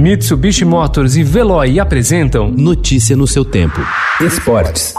Mitsubishi Motors e Veloy apresentam Notícia no seu tempo. Esportes.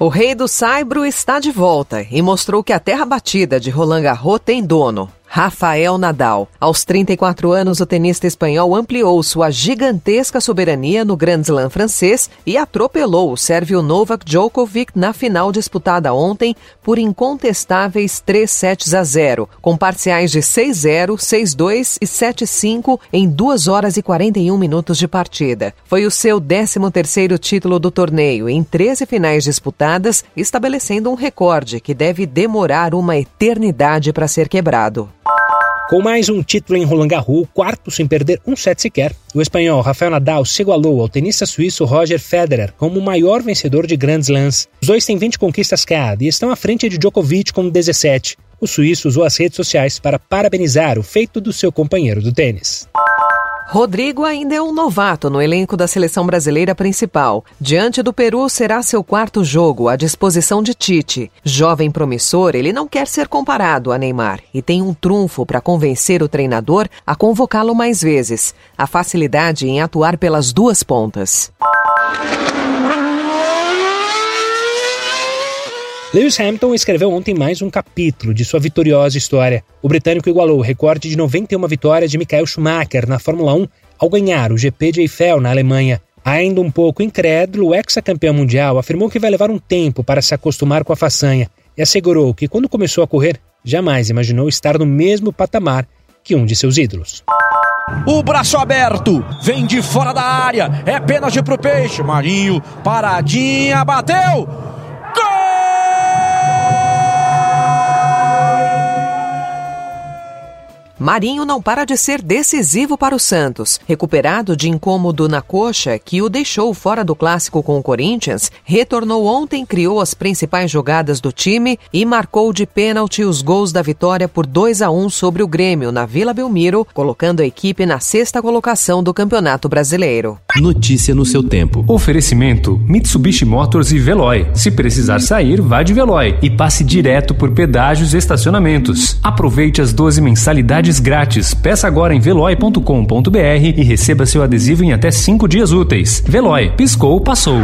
O rei do Saibro está de volta e mostrou que a terra batida de Roland Garros tem dono. Rafael Nadal. Aos 34 anos, o tenista espanhol ampliou sua gigantesca soberania no Grand Slam francês e atropelou o sérvio Novak Djokovic na final disputada ontem por incontestáveis 3 sets a 0, com parciais de 6-0, 6-2 e 7-5 em 2 horas e 41 minutos de partida. Foi o seu 13º título do torneio em 13 finais disputadas, estabelecendo um recorde que deve demorar uma eternidade para ser quebrado. Com mais um título em Roland Garros, quarto sem perder um set sequer, o espanhol Rafael Nadal se igualou ao tenista suíço Roger Federer como o maior vencedor de Grand Slams. Os dois têm 20 conquistas cada e estão à frente de Djokovic com 17. O suíço usou as redes sociais para parabenizar o feito do seu companheiro do tênis. Rodrigo ainda é um novato no elenco da seleção brasileira principal. Diante do Peru será seu quarto jogo à disposição de Tite. Jovem promissor, ele não quer ser comparado a Neymar e tem um trunfo para convencer o treinador a convocá-lo mais vezes: a facilidade em atuar pelas duas pontas. Lewis Hamilton escreveu ontem mais um capítulo de sua vitoriosa história. O britânico igualou o recorde de 91 vitórias de Michael Schumacher na Fórmula 1 ao ganhar o GP de Eiffel na Alemanha. Ainda um pouco incrédulo, o ex-campeão mundial afirmou que vai levar um tempo para se acostumar com a façanha e assegurou que quando começou a correr, jamais imaginou estar no mesmo patamar que um de seus ídolos. O braço aberto, vem de fora da área, é pênalti pro peixe. Marinho, paradinha, bateu! Marinho não para de ser decisivo para o Santos. Recuperado de incômodo na coxa que o deixou fora do clássico com o Corinthians, retornou ontem, criou as principais jogadas do time e marcou de pênalti os gols da vitória por 2 a 1 sobre o Grêmio na Vila Belmiro, colocando a equipe na sexta colocação do Campeonato Brasileiro. Notícia no seu tempo. Oferecimento: Mitsubishi Motors e Veloy. Se precisar sair, vá de Veloy e passe direto por pedágios e estacionamentos. Aproveite as 12 mensalidades grátis. Peça agora em veloy.com.br e receba seu adesivo em até 5 dias úteis. Veloy, piscou, passou.